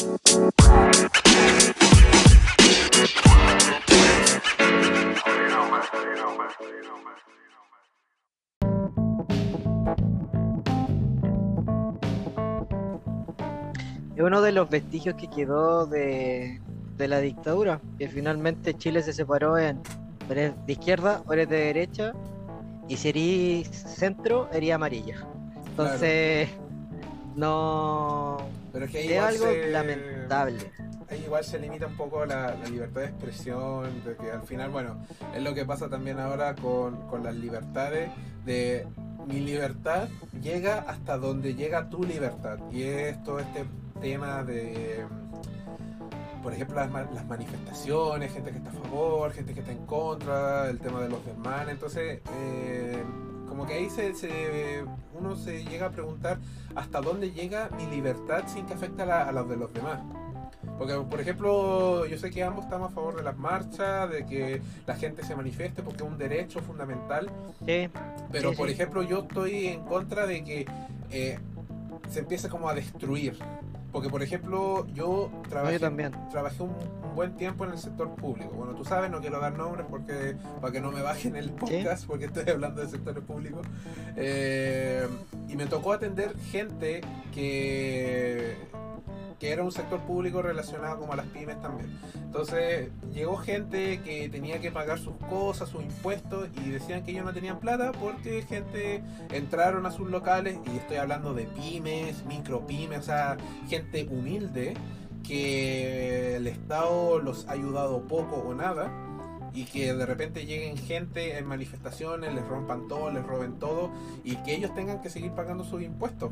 Es uno de los vestigios que quedó de, de la dictadura, que finalmente Chile se separó en eres de izquierda o eres de derecha, y si eres centro, eres amarilla. Entonces, no. Pero es que ahí es algo se- lamentable. Ahí igual se limita un poco la, la libertad de expresión, de que al final, bueno, es lo que pasa también ahora con, con las libertades, de mi libertad llega hasta donde llega tu libertad. Y es todo este tema de, por ejemplo, las, las manifestaciones, gente que está a favor, gente que está en contra, el tema de los desmanes. Entonces, eh, como que ahí se, se- uno se llega a preguntar hasta dónde llega mi libertad sin que afecte a, la, a de los demás. Porque, por ejemplo, yo sé que ambos estamos a favor de las marchas, de que la gente se manifieste porque es un derecho fundamental, Sí, pero Sí, por sí. ejemplo yo estoy en contra de que eh, se empiece como a destruir. Porque, por ejemplo, yo trabajé, yo también. trabajé un, un buen tiempo en el sector público. Bueno, tú sabes, no quiero dar nombres porque para que no me bajen el podcast, porque estoy hablando del sector público. Eh, y me tocó atender gente que, que era un sector público relacionado como a las pymes también. Entonces llegó gente que tenía que pagar sus cosas, sus impuestos y decían que ellos no tenían plata porque gente entraron a sus locales y estoy hablando de pymes, micro pymes, o sea, gente humilde que el Estado los ha ayudado poco o nada y que de repente lleguen gente en manifestaciones, les rompan todo, les roben todo y que ellos tengan que seguir pagando sus impuestos.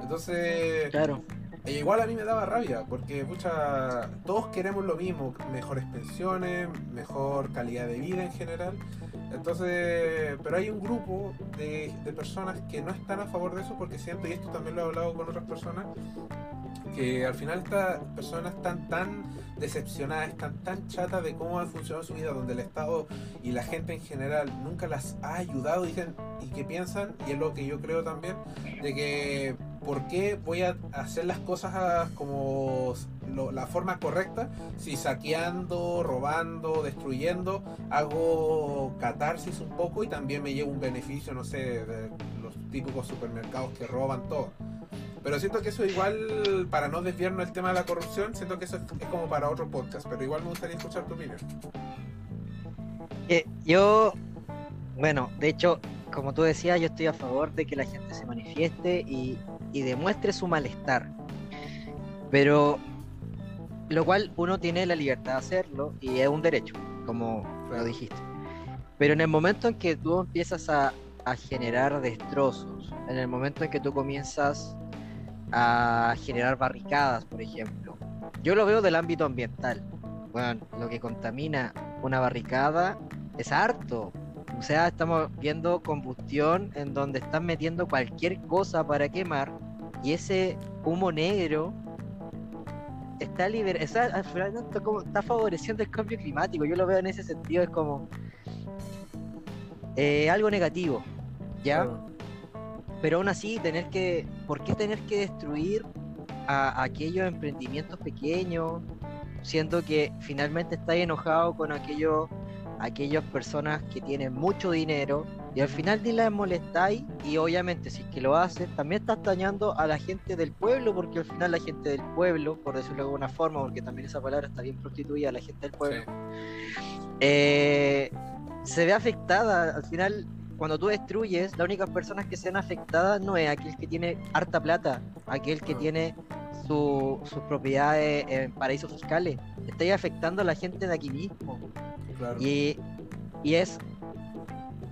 Entonces, Claro. E igual a mí me daba rabia, porque mucha, todos queremos lo mismo, mejores pensiones, mejor calidad de vida en general. Entonces, pero hay un grupo de, de personas que no están a favor de eso porque siento, y esto también lo he hablado con otras personas, que al final estas personas están tan decepcionadas, están tan chatas de cómo ha funcionado su vida, donde el Estado y la gente en general nunca las ha ayudado dicen, y que piensan, y es lo que yo creo también, de que ¿por qué voy a hacer las cosas a- como la forma correcta si saqueando, robando, destruyendo hago catarsis un poco y también me llevo un beneficio, no sé, de los típicos supermercados que roban todo? Pero siento que eso igual, para no desviarnos del tema de la corrupción, siento que eso es, es como para otro podcast, pero igual me gustaría escuchar tu opinión. Eh, yo, bueno, de hecho, como tú decías, yo estoy a favor de que la gente se manifieste y, y demuestre su malestar. Pero, lo cual uno tiene la libertad de hacerlo y es un derecho, como lo dijiste. Pero en el momento en que tú empiezas a, a generar destrozos, en el momento en que tú comienzas a generar barricadas, por ejemplo, yo lo veo del ámbito ambiental. Bueno, lo que contamina una barricada es harto. O sea, estamos viendo combustión en donde están metiendo cualquier cosa para quemar y ese humo negro está liber está, está, como- está favoreciendo el cambio climático. Yo lo veo en ese sentido, es como eh, algo negativo, ¿ya? Claro. Pero aún así, tener que, ¿por qué tener que destruir a, aquellos emprendimientos pequeños? Siento que finalmente estás enojado con aquellos, aquellas personas que tienen mucho dinero y al final ni las molestáis y obviamente si es que lo haces, también estás dañando a la gente del pueblo porque al final la gente del pueblo, por decirlo de alguna forma, porque también esa palabra está bien prostituida, la gente del pueblo, eh, se ve afectada. Al final, cuando tú destruyes, las únicas personas que se ven afectadas no es aquel que tiene harta plata, aquel que tiene su- sus propiedades en paraísos fiscales. Estáis afectando a la gente de aquí mismo. Claro. Y, y es.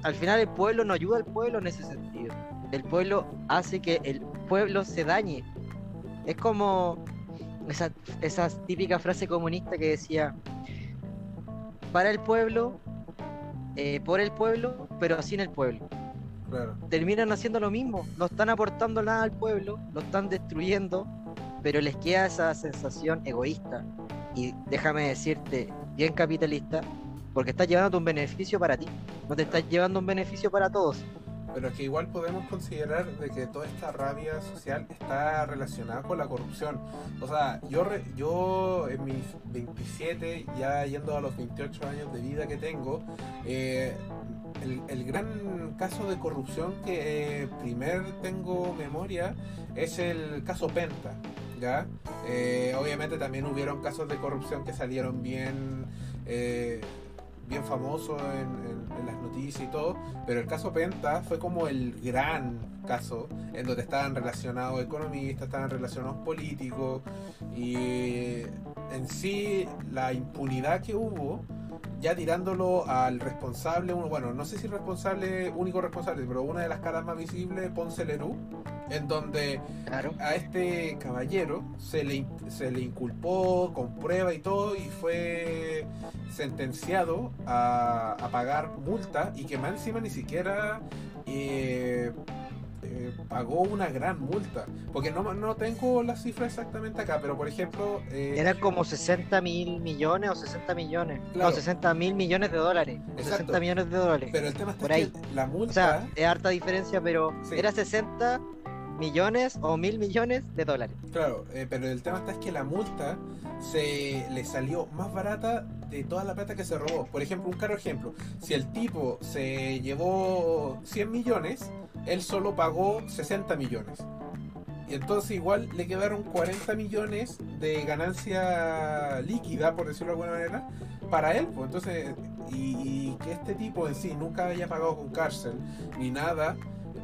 Al final, el pueblo no ayuda al pueblo en ese sentido. El pueblo hace que el pueblo se dañe. Es como esa, esa típica frase comunista que decía: para el pueblo, eh, por el pueblo, pero sin el pueblo. Claro. Terminan haciendo lo mismo, no están aportando nada al pueblo, lo están destruyendo, pero les queda esa sensación egoísta. Y déjame decirte, bien capitalista, porque estás llevando un beneficio para ti, no te estás llevando un beneficio para todos. pero es que igual podemos considerar de que toda esta rabia social está relacionada con la corrupción. O sea, yo, yo en mis 27, ya yendo a los 28 años de vida que tengo, eh, el, gran caso de corrupción que eh, primer tengo memoria es el caso Penta. ¿Ya? Eh, obviamente también hubieron casos de corrupción que salieron bien bien famoso en, las noticias y todo, pero el caso Penta fue como el gran caso en donde estaban relacionados economistas, estaban relacionados políticos y en sí la impunidad que hubo ya tirándolo al responsable, bueno, no sé si responsable, único responsable, pero una de las caras más visibles, Ponce Lerú, en donde a este caballero se le, se le inculpó con prueba y todo y fue sentenciado a, a pagar multa y que más encima ni siquiera eh, eh, pagó una gran multa. Porque no, no tengo la cifra exactamente acá, pero por ejemplo... Eh, Era como 60 mil millones o 60 millones. No, 60 mil millones de dólares. 60 millones de dólares. Pero el tema es que la multa... O sea, es harta diferencia, pero era 60 millones o mil millones de dólares. Claro, eh, pero el tema está es que la multa se le salió más barata de toda la plata que se robó. Por ejemplo, un caro ejemplo, si el tipo se llevó 100 millones, él solo pagó 60 millones. Y entonces igual le quedaron 40 millones de ganancia líquida, por decirlo de alguna manera, para él. Pues entonces, y, que este tipo en sí nunca haya pagado con cárcel ni nada,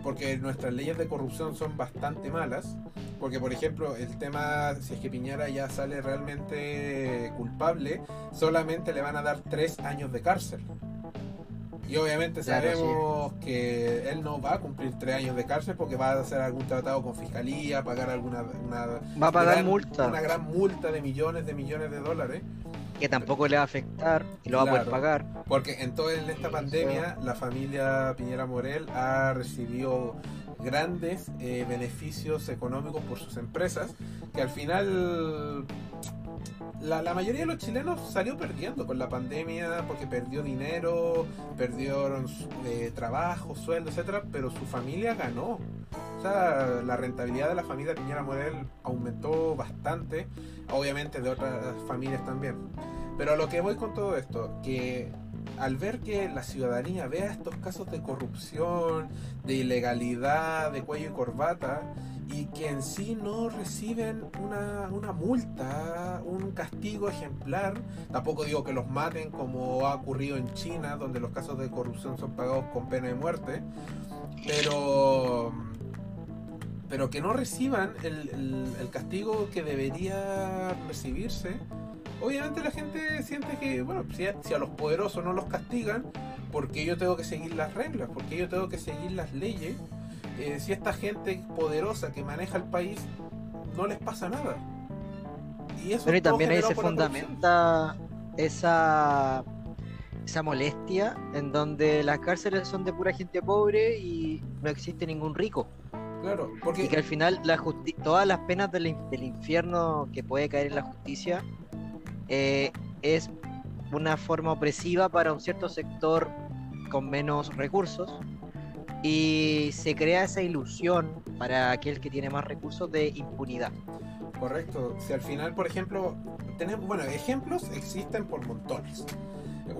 porque nuestras leyes de corrupción son bastante malas. Porque, por ejemplo, el tema, si es que Piñera ya sale realmente culpable, solamente le van a dar tres años de cárcel. Y obviamente sabemos que él no va a cumplir tres años de cárcel porque va a hacer algún tratado con fiscalía, pagar alguna una, va a pagar multa. una gran multa de millones de millones de dólares que tampoco le va a afectar y lo va a poder pagar. Porque en toda esta pandemia la familia Piñera Morel ha recibido grandes eh, beneficios económicos por sus empresas que al final la, mayoría de los chilenos salió perdiendo con la pandemia porque perdió dinero, perdieron eh, trabajo, sueldo, etcétera, pero su familia ganó. O sea, la rentabilidad de la familia Piñera Morel aumentó bastante, obviamente de otras familias también. Pero a lo que voy con todo esto, que al ver que la ciudadanía vea estos casos de corrupción, de ilegalidad, de cuello y corbata, y que en sí no reciben una, multa, un castigo ejemplar. Tampoco digo que los maten como ha ocurrido en China, donde los casos de corrupción son pagados con pena de muerte, pero, pero que no reciban el, el, castigo que debería recibirse. Obviamente la gente siente que, bueno, si a, si a los poderosos no los castigan, porque yo tengo que seguir las reglas, porque yo tengo que seguir las leyes eh, si esta gente poderosa que maneja el país no les pasa nada. Y eso Pero también ahí se fundamenta esa, esa molestia en donde las cárceles son de pura gente pobre y no existe ningún rico. Claro, porque... Y que al final la todas las penas del, del, infierno que puede caer en la justicia eh, es una forma opresiva para un cierto sector con menos recursos y se crea esa ilusión para aquel que tiene más recursos de impunidad. Correcto. Si al final, por ejemplo, tenemos, bueno, ejemplos existen por montones.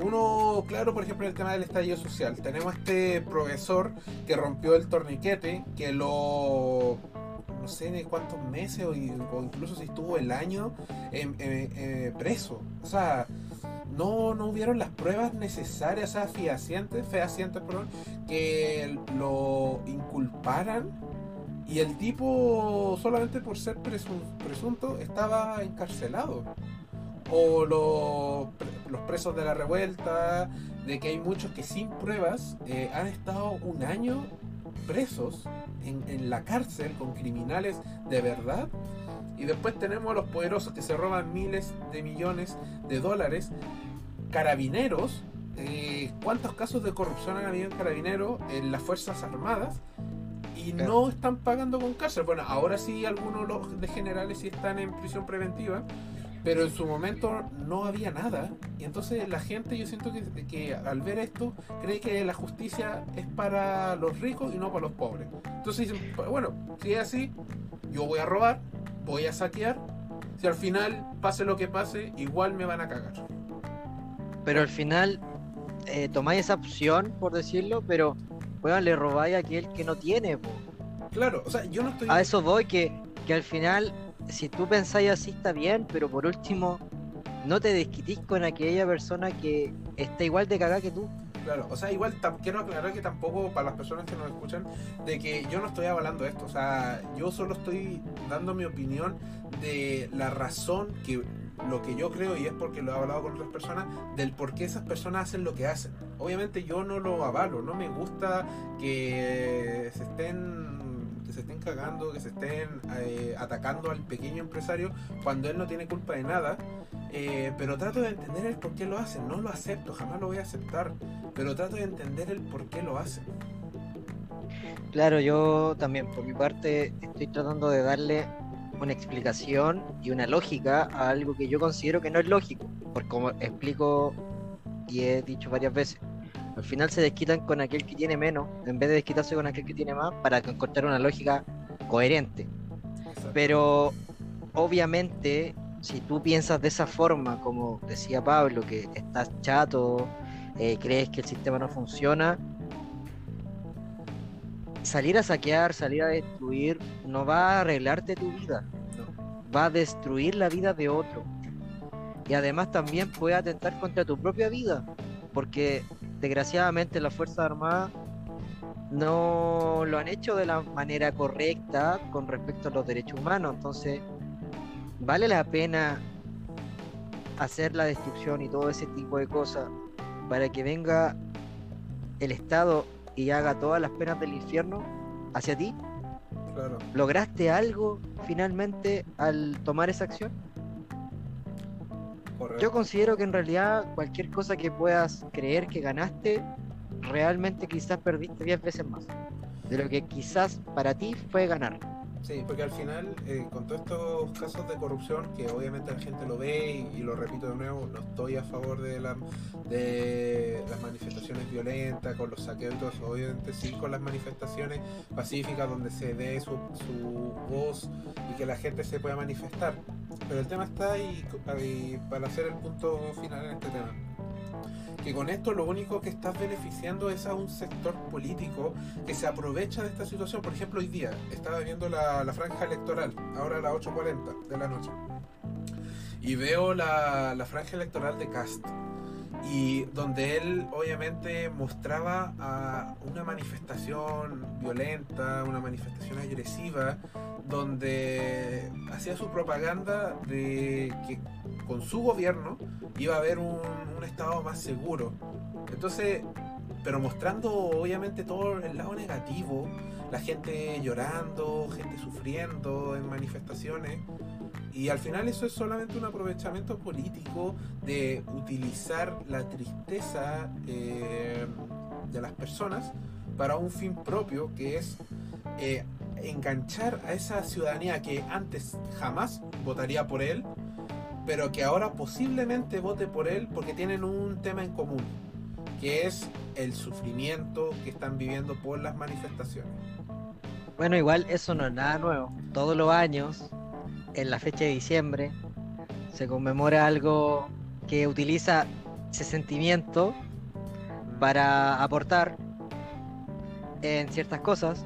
Uno, claro, por ejemplo, el tema del estallido social. Tenemos este profesor que rompió el torniquete, que lo no sé de cuántos meses o, incluso si estuvo el año preso. O sea, no, no hubieron las pruebas necesarias, o sea, fehacientes, que lo inculparan y el tipo solamente por ser presunto estaba encarcelado. O los presos de la revuelta, de que hay muchos que sin pruebas eh, han estado un año presos en, en la cárcel con criminales de verdad y después tenemos a los poderosos que se roban miles de millones de dólares. Carabineros. Eh, ¿Cuántos casos de corrupción han habido en carabineros, en las Fuerzas Armadas? Y no están pagando con cárcel. Bueno, ahora sí algunos de generales sí están en prisión preventiva. Pero en su momento no había nada. Y entonces la gente, yo siento que, que al ver esto, cree que la justicia es para los ricos y no para los pobres. Entonces dicen, bueno, si es así, yo voy a robar, voy a saquear. Si al final, pase lo que pase, igual me van a cagar. Pero al final eh, tomáis esa opción, por decirlo, pero bueno, le robáis a aquel que no tiene. po. Claro, o sea, yo no estoy... A eso voy, que, que al final, si tú pensáis así está bien, pero por último, no te desquitís con aquella persona que está igual de cagada que tú. Claro, o sea, igual quiero aclarar que tampoco para las personas que nos escuchan, de que yo no estoy avalando esto, o sea, yo solo estoy dando mi opinión de la razón que lo que yo creo, y es porque lo he hablado con otras personas, del por qué esas personas hacen lo que hacen. Obviamente yo no lo avalo, no me gusta que se estén se estén cagando, que se estén eh, atacando al pequeño empresario cuando él no tiene culpa de nada. Eh, pero trato de entender el por qué lo hacen. No lo acepto, jamás lo voy a aceptar. Pero trato de entender el por qué lo hacen. Claro, yo también, por mi parte, estoy tratando de darle una explicación y una lógica a algo que yo considero que no es lógico. Porque como explico y he dicho varias veces, al final se desquitan con aquel que tiene menos, en vez de desquitarse con aquel que tiene más, para encontrar una lógica coherente. Pero obviamente, si tú piensas de esa forma, como decía Pablo, que estás chato, eh, crees que el sistema no funciona, salir a saquear, salir a destruir, no va a arreglarte tu vida, No. va a destruir la vida de otro. Y además también puede atentar contra tu propia vida, porque desgraciadamente las Fuerzas Armadas no lo han hecho de la manera correcta con respecto a los derechos humanos. Entonces, ¿vale la pena hacer la destrucción y todo ese tipo de cosas para que venga el Estado y haga todas las penas del infierno hacia ti? Claro. ¿Lograste algo finalmente al tomar esa acción? Correcto. Yo considero que en realidad cualquier cosa que puedas creer que ganaste, realmente quizás perdiste 10 veces más. De lo que quizás para ti fue ganar. Sí, porque al final, eh, con todos estos casos de corrupción, que obviamente la gente lo ve y, y lo repito de nuevo, no estoy a favor de, la, de manifestaciones violentas, con los saqueos y todo eso, obviamente sí con las manifestaciones pacíficas donde se dé su, su voz y que la gente se pueda manifestar. Pero el tema está y, y para hacer el punto final en este tema. Que con esto lo único que estás beneficiando es a un sector político que se aprovecha de esta situación. Por ejemplo, hoy día estaba viendo la, la franja electoral, ahora a las 8.40 de la noche. Y veo la, la franja electoral de Cast. Y donde él obviamente mostraba a una manifestación violenta, una manifestación agresiva, donde hacía su propaganda de que con su gobierno iba a haber un, un estado más seguro. Entonces, pero mostrando obviamente todo el lado negativo, la gente llorando, gente sufriendo en manifestaciones. Y al final eso es solamente un aprovechamiento político de utilizar la tristeza eh, de las personas para un fin propio que es eh, enganchar a esa ciudadanía que antes jamás votaría por él, pero que ahora posiblemente vote por él porque tienen un tema en común, que es el sufrimiento que están viviendo por las manifestaciones. Bueno, igual eso no es nada nuevo. Todos los años, en la fecha de diciembre, se conmemora algo que utiliza ese sentimiento para aportar en ciertas cosas.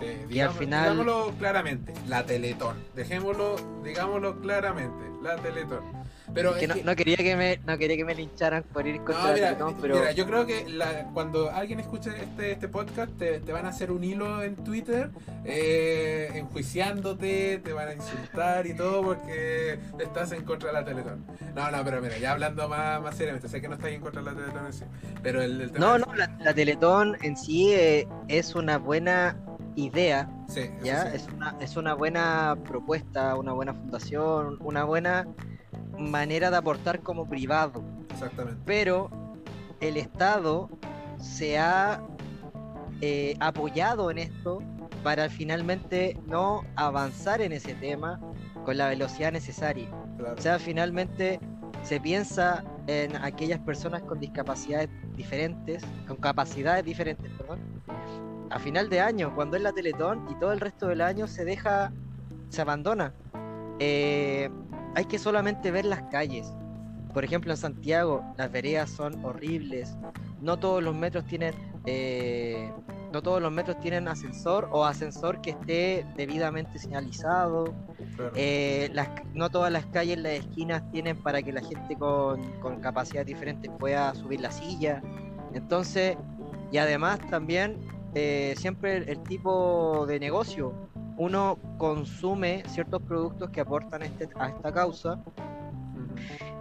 Sí, Y al final- Digámoslo claramente, la Teletón. Dejémoslo, digámoslo claramente, la Teletón. Pero Que no, que- no quería que me no quería que me lincharan por ir contra No, la mira, Teletón, pero mira, yo creo que la- cuando alguien escuche este, este podcast te, te van a hacer un hilo en Twitter eh, enjuiciándote, te van a insultar y todo porque estás en contra de la Teletón. No, no, pero mira, ya hablando más, más seriamente, sé que no estás en contra de la Teletón en sí, pero el, el tema no, es- no, la, la Teletón en sí eh, es una buena idea, sí, ya sí. es una es una buena propuesta, una buena fundación, una buena manera de aportar como privado. exactamente. pero el Estado se ha eh, apoyado en esto para finalmente no avanzar en ese tema con la velocidad necesaria. Claro. O sea, finalmente se piensa en aquellas personas con discapacidades diferentes, con capacidades diferentes, perdón, a final de año, cuando es la Teletón y todo el resto del año se deja, se abandona. Eh, hay que solamente ver las calles. Por ejemplo, en Santiago las veredas son horribles. No todos los metros tienen, eh, no todos los metros tienen ascensor o ascensor que esté debidamente señalizado. claro. Eh, las, no todas las calles, las esquinas tienen para que la gente con, con capacidades diferentes pueda subir la silla. Entonces, y además también eh, siempre el, el tipo de negocio, uno consume ciertos productos que aportan este, a esta causa,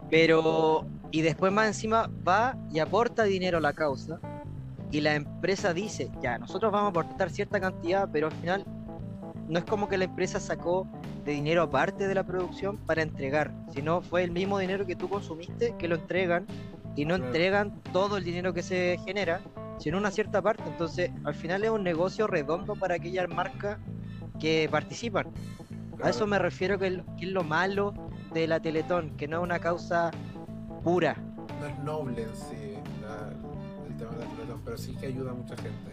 pero y después más encima va y aporta dinero a la causa y la empresa dice, ya, nosotros vamos a aportar cierta cantidad, pero al final no es como que la empresa sacó de dinero aparte de la producción para entregar, sino fue el mismo dinero que tú consumiste que lo entregan y no entregan todo el dinero que se genera, sino una cierta parte. Entonces, al final es un negocio redondo para aquellas marcas que participan. A eso me refiero que, el- que es lo malo de la Teletón, que no es una causa pura. no es noble en sí la- el tema de la Teletón, pero sí que ayuda a mucha gente.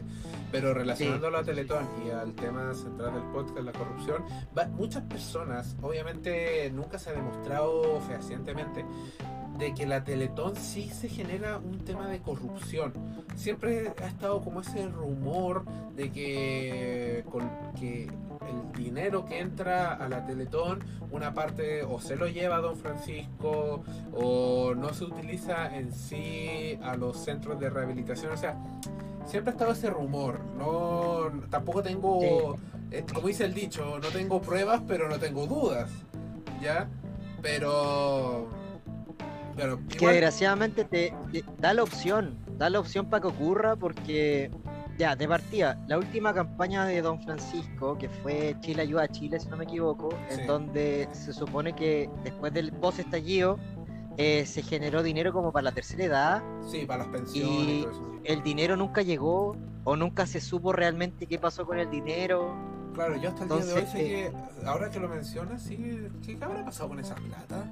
Pero relacionándolo a Teletón y al tema central del podcast, la corrupción, va- muchas personas, obviamente nunca se ha demostrado fehacientemente de que la Teletón sí se genera un tema de corrupción. Siempre ha estado como ese rumor de que, con, que el dinero que entra a la Teletón, una parte o se lo lleva Don Francisco o no se utiliza en sí a los centros de rehabilitación. O sea, siempre ha estado ese rumor. No, tampoco tengo, eh, como dice el dicho, no tengo pruebas, pero no tengo dudas. ¿Ya? Pero... Que igual- desgraciadamente te, te da la opción, da la opción para que ocurra porque, ya, de partida, la última campaña de Don Francisco, que fue Chile ayuda a Chile, si no me equivoco, Sí. en donde se supone que después del post estallido eh, se generó dinero como para la tercera edad, Sí, para las pensiones y Y- todo eso. el dinero nunca llegó o nunca se supo realmente qué pasó con el dinero. Claro, yo hasta el día de hoy sé que, ahora que lo mencionas, sí, ¿qué habrá pasado con esa plata?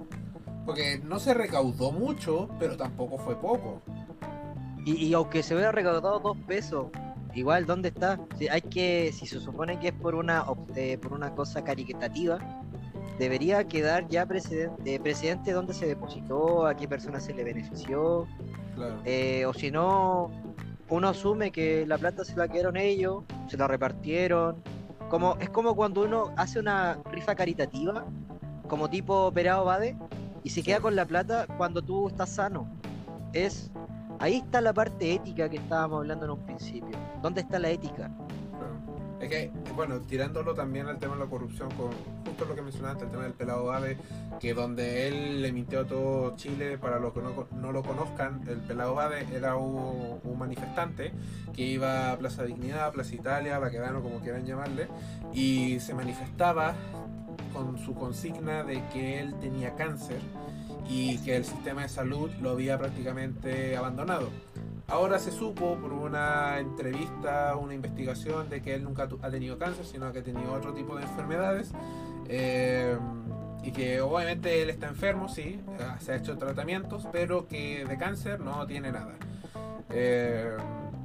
Porque no se recaudó mucho, pero tampoco fue poco. Y, y aunque se hubiera recaudado dos pesos, igual, ¿dónde está? Si hay que, si se supone que es por una eh, por una cosa caritativa, debería quedar ya precedente, precedente dónde se depositó, a qué persona se le benefició, Claro. eh, o si no, uno asume que la plata se la quedaron ellos, se la repartieron. Como, es como cuando uno hace una rifa caritativa, como tipo operado Bade, y se queda con la plata cuando tú estás sano. Es ahí está la parte ética que estábamos hablando en un principio. ¿Dónde está la ética? Claro. Es que, bueno, tirándolo también al tema de la corrupción, con justo lo que mencionaste, el tema del pelado Ave, que donde él le mintió a todo Chile, para los que no, no lo conozcan, el pelado Ave era un, un manifestante que iba a Plaza Dignidad, Plaza Italia, Baquedano, como quieran llamarle, y se manifestaba con su consigna de que él tenía cáncer y que el sistema de salud lo había prácticamente abandonado. Ahora se supo por una entrevista, una investigación de que él nunca ha tenido cáncer, sino que ha tenido otro tipo de enfermedades. eh, y que obviamente él está enfermo, sí, eh, se ha hecho tratamientos, pero que de cáncer no tiene nada. Eh,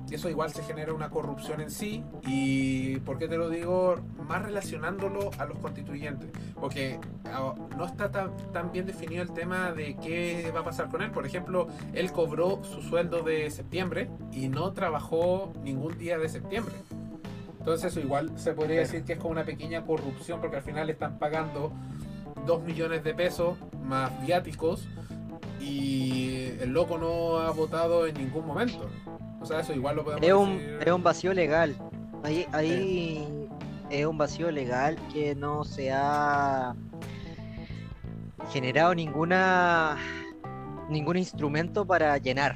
eso igual se genera una corrupción en sí. ¿Y por qué te lo digo? Más relacionándolo a los constituyentes. Porque ah, no está tan, tan bien definido el tema de qué va a pasar con él. Por ejemplo, él cobró su sueldo de septiembre y no trabajó ningún día de septiembre. Entonces eso igual se podría decir que es como una pequeña corrupción porque al final están pagando 2 millones de pesos más viáticos y el loco no ha votado en ningún momento. O sea, eso igual lo podemos Es un, decir. es un vacío legal. Ahí, ahí es un vacío legal que no se ha generado ninguna ningún instrumento para llenar.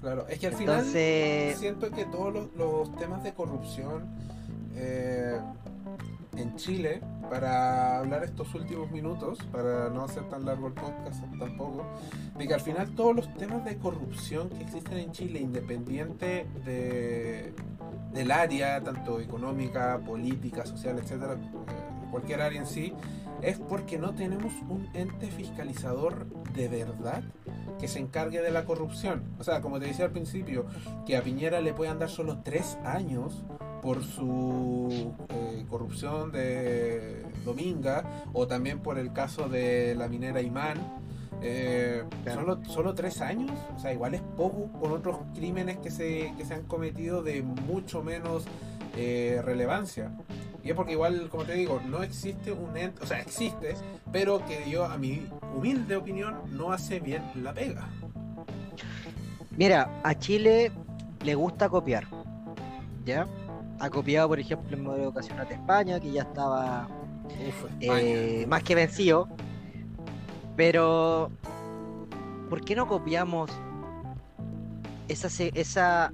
Claro, es que al final Entonces, siento que todos los, los temas de corrupción eh, en Chile para hablar estos últimos minutos, para no hacer tan largo el podcast tampoco, de que al final todos los temas de corrupción que existen en Chile, independiente de, del área, tanto económica, política, social, etcétera, eh, cualquier área en sí, es porque no tenemos un ente fiscalizador de verdad que se encargue de la corrupción. O sea, como te decía al principio, que a Piñera le puedan dar solo tres años por su eh, corrupción de Dominga o también por el caso de la minera Imán. Eh, solo, solo tres años, o sea, igual es poco con otros crímenes que se, que se han cometido de mucho menos eh, relevancia. Y es porque igual, como te digo, no existe un ente, o sea, existe, pero que yo, a mi humilde opinión, no hace bien la pega. Mira, a Chile le gusta copiar, ¿ya? Ha copiado, por ejemplo, el modelo educacional de España, que ya estaba eh, más que vencido. Pero, ¿por qué no copiamos esa, esa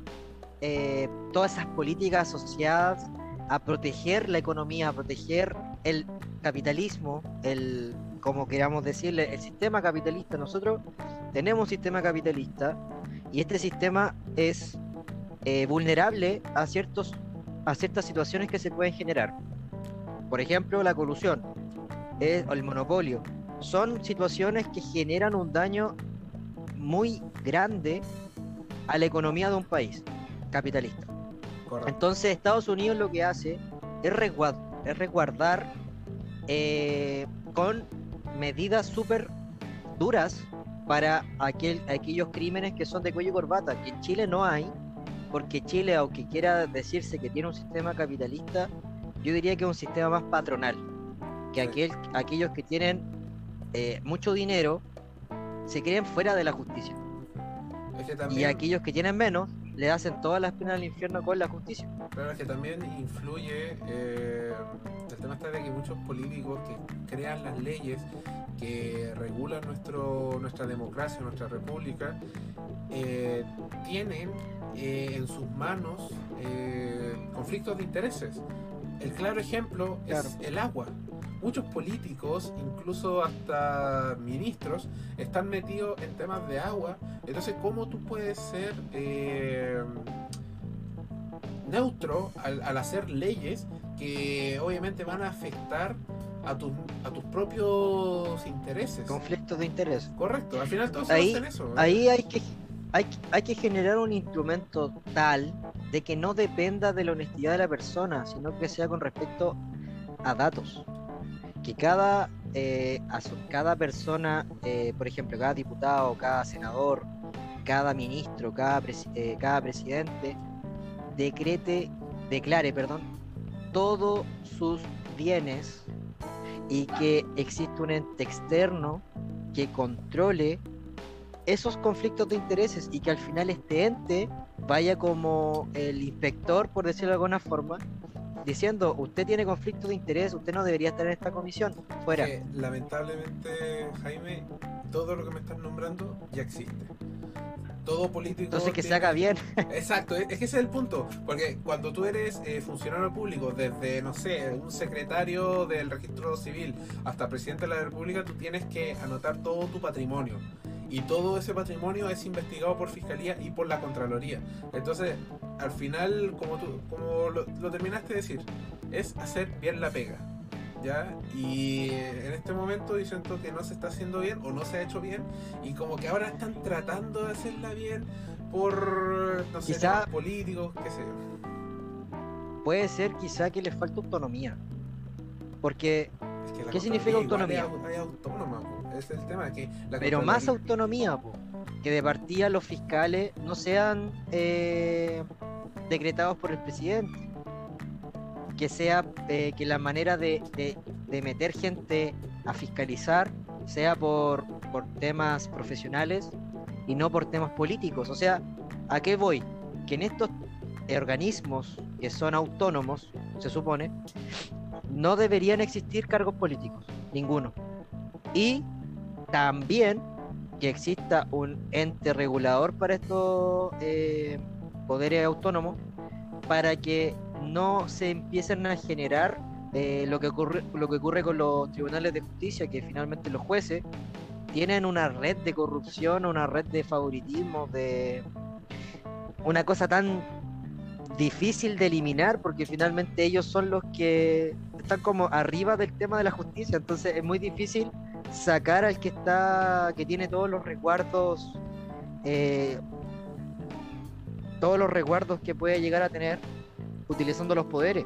eh, todas esas políticas asociadas a proteger la economía, a proteger el capitalismo, el, como queramos decirle, el sistema capitalista. Nosotros tenemos un sistema capitalista y este sistema es eh, vulnerable a, ciertos, a ciertas situaciones que se pueden generar. Por ejemplo, la colusión o el monopolio. Son situaciones que generan un daño muy grande a la economía de un país capitalista. Entonces Estados Unidos lo que hace es, resguardar eh, con medidas súper duras para aquel, aquellos crímenes que son de cuello y corbata, que en Chile no hay, porque Chile, aunque quiera decirse que tiene un sistema capitalista, yo diría que es un sistema más patronal, que aquel, aquellos que tienen eh, mucho dinero se creen fuera de la justicia. Y aquellos que tienen menos le hacen todas las penas al infierno con la justicia. Pero es que también influye, eh, el tema está de que muchos políticos que crean las leyes que regulan nuestro, nuestra democracia, nuestra república, eh, tienen eh, en sus manos conflictos de intereses. El claro ejemplo es el agua muchos políticos, incluso hasta ministros, están metidos en temas de agua. Entonces, ¿cómo tú puedes ser eh, neutro al, hacer leyes que obviamente van a afectar a, tus a tus propios intereses? Conflictos de interés. Correcto, al final todos ahí, hacen eso. Ahí hay que, hay, hay que generar un instrumento tal de que no dependa de la honestidad de la persona, sino que sea con respecto a datos que cada, eh, cada persona, eh, por ejemplo, cada diputado, cada senador, cada ministro, cada, eh, cada presidente, decrete, declare, perdón, todos sus bienes y que existe un ente externo que controle esos conflictos de intereses y que al final este ente vaya como el inspector, por decirlo de alguna forma, diciendo, usted tiene conflicto de interés, usted no debería estar en esta comisión, fuera. lamentablemente, Jaime, todo lo que me estás nombrando ya existe. Todo político. Entonces que se haga bien. Exacto, es que ese es el punto. Porque cuando tú eres eh, funcionario público, desde, no sé, un secretario del registro civil hasta presidente de la República, tú tienes que anotar todo tu patrimonio y todo ese patrimonio es investigado por Fiscalía y por la Contraloría. Entonces, al final, como, tú, como lo, terminaste de decir, es hacer bien la pega. ¿Ya? Y en este momento yo siento que no se está haciendo bien o no se ha hecho bien y como que ahora están tratando de hacerla bien por, no sé, políticos, qué sé yo. Puede ser quizá que les falta autonomía. Porque, ¿qué significa autonomía? Hay, autónoma, es el tema. Que Pero más autonomía, que de partida los fiscales no sean eh, decretados por el presidente. Que sea eh, que la manera de, meter gente a fiscalizar sea por, por temas profesionales y no por temas políticos. O sea, ¿a qué voy? Que en estos organismos que son autónomos, se supone, no deberían existir cargos políticos, ninguno. Y también que exista un ente regulador para estos eh, poderes autónomos para que no se empiecen a generar eh, lo, que ocurre, lo que ocurre con los tribunales de justicia, que finalmente los jueces tienen una red de corrupción, una red de favoritismo, de una cosa tan difícil de eliminar porque finalmente ellos son los que están como arriba del tema de la justicia, entonces es muy difícil sacar al que está, que tiene todos los recuerdos, eh, todos los recuerdos que puede llegar a tener utilizando los poderes.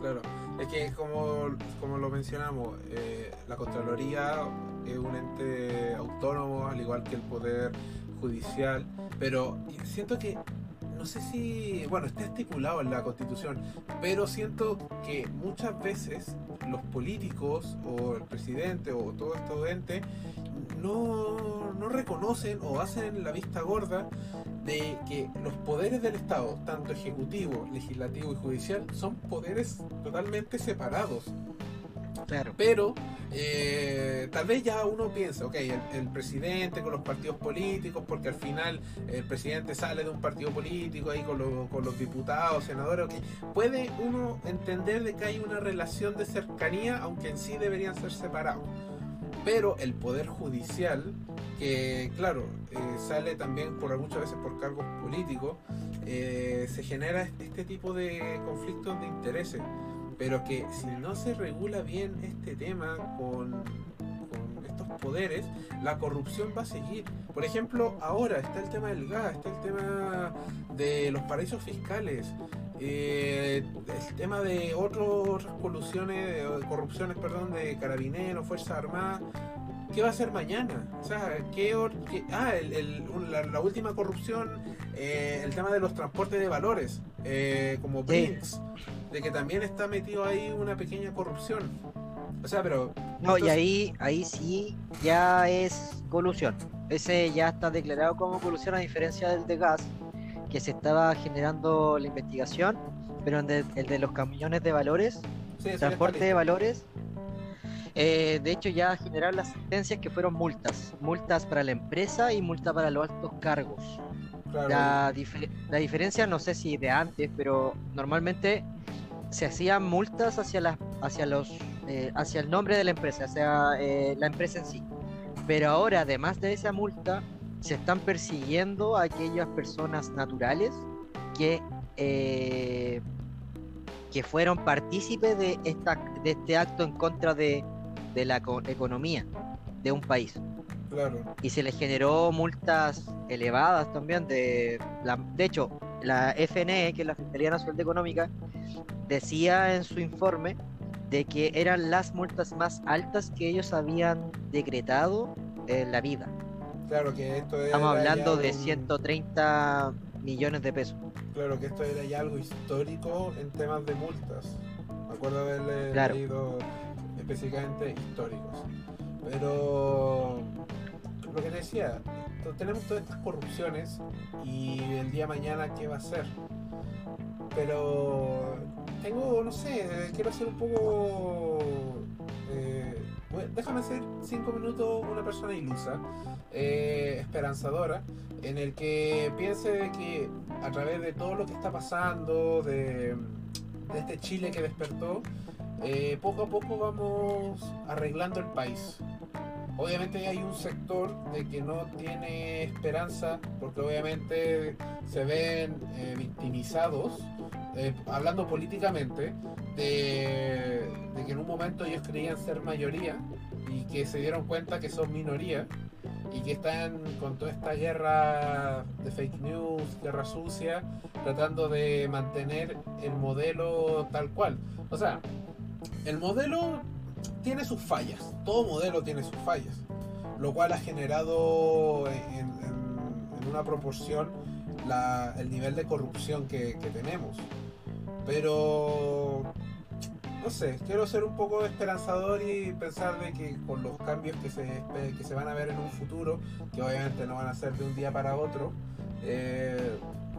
Claro, es que como, como lo mencionamos, eh, la Contraloría es un ente autónomo, al igual que el Poder Judicial, pero siento que no sé si, bueno, está estipulado en la Constitución, pero siento que muchas veces los políticos o el presidente o todo este ente no, no reconocen o hacen la vista gorda de que los poderes del Estado, tanto ejecutivo, legislativo y judicial, son poderes totalmente separados. Claro. Pero eh, tal vez ya uno piensa, ok, el, presidente con los partidos políticos, porque al final el presidente sale de un partido político ahí con, con los diputados, senadores, ok, puede uno entender de que hay una relación de cercanía, aunque en sí deberían ser separados. Pero el poder judicial, que claro, eh, sale también por muchas veces por cargos políticos, eh, se genera este tipo de conflictos de intereses pero que si no se regula bien este tema con, estos poderes, la corrupción va a seguir. Por ejemplo, ahora está el tema del gas, está el tema de los paraísos fiscales, eh, el tema de otras colusiones, corrupciones, perdón, de carabineros, Fuerzas Armadas. ¿Qué va a ser mañana? O sea, ¿qué, ah, la, última corrupción, eh, el tema de los transportes de valores, eh, como Brinks de que también está metido ahí una pequeña corrupción. O sea, pero. No, y ahí, ahí sí ya es colusión. Ese ya está declarado como colusión, a diferencia del de gas, que se estaba generando la investigación, pero el de, el de los camiones de valores, transporte de valores, eh, de hecho ya generaron las sentencias que fueron multas, multas para la empresa y multas para los altos cargos. La, la, diferencia no sé si de antes, pero normalmente se hacían multas hacia las hacia los eh, hacia el nombre de la empresa, hacia eh, la empresa en sí. Pero ahora, además de esa multa, se están persiguiendo a aquellas personas naturales que eh, que fueron partícipes de esta de este acto en contra de, de la economía de un país. Y se les generó multas elevadas también de la, de hecho, la FNE, que es la Fiscalía Nacional de Económica, decía en su informe de que eran las multas más altas que ellos habían decretado en la vida. Claro que esto Estamos hablando de 130 millones de pesos. Claro que esto era ya algo histórico en temas de multas. Me acuerdo haberle leído específicamente históricos. Pero lo que decía, tenemos todas estas corrupciones y el día de mañana qué va a ser. Pero tengo, no sé, quiero hacer un poco... Eh, déjame ser cinco minutos una persona ilusa, eh, esperanzadora, en el que piense que a través de todo lo que está pasando, de, este Chile que despertó, eh, poco a poco vamos arreglando el país. Obviamente hay un sector de que no tiene esperanza porque obviamente se ven eh, victimizados, eh, hablando políticamente, de, que en un momento ellos creían ser mayoría y que se dieron cuenta que son minoría y que están con toda esta guerra de fake news, guerra sucia, tratando de mantener el modelo tal cual. O sea, el modelo tiene sus fallas, todo modelo tiene sus fallas, lo cual ha generado en, una proporción el nivel de corrupción que, tenemos. Pero, no sé, quiero ser un poco esperanzador y pensar de que con los cambios que se, que se van a ver en un futuro, que obviamente no van a ser de un día para otro, eh,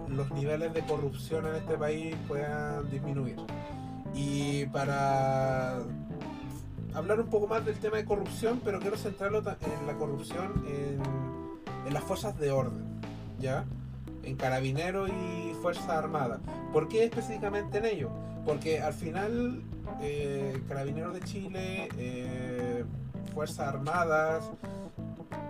los niveles de corrupción en este país puedan disminuir. Y para hablar un poco más del tema de corrupción, pero quiero centrarlo en la corrupción en, las fuerzas de orden, ¿ya? En carabineros y fuerzas armadas. ¿Por qué específicamente en ello? Porque al final eh, Carabineros de Chile, eh, Fuerzas Armadas,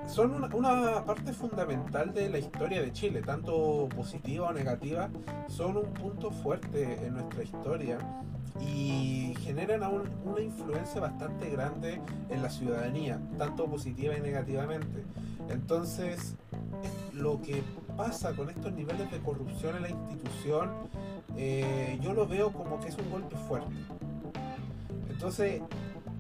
son una, una, parte fundamental de la historia de Chile, tanto positiva o negativa, son un punto fuerte en nuestra historia y generan aún una influencia bastante grande en la ciudadanía, tanto positiva y negativamente. Entonces, lo que pasa con estos niveles de corrupción en la institución, eh, yo lo veo como que es un golpe fuerte. Entonces,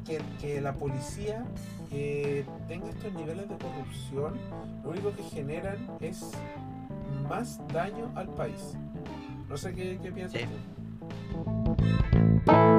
que, que la policía eh, tenga estos niveles de corrupción, lo único que generan es más daño al país. No sé qué, qué piensas Sí. tú. Bye.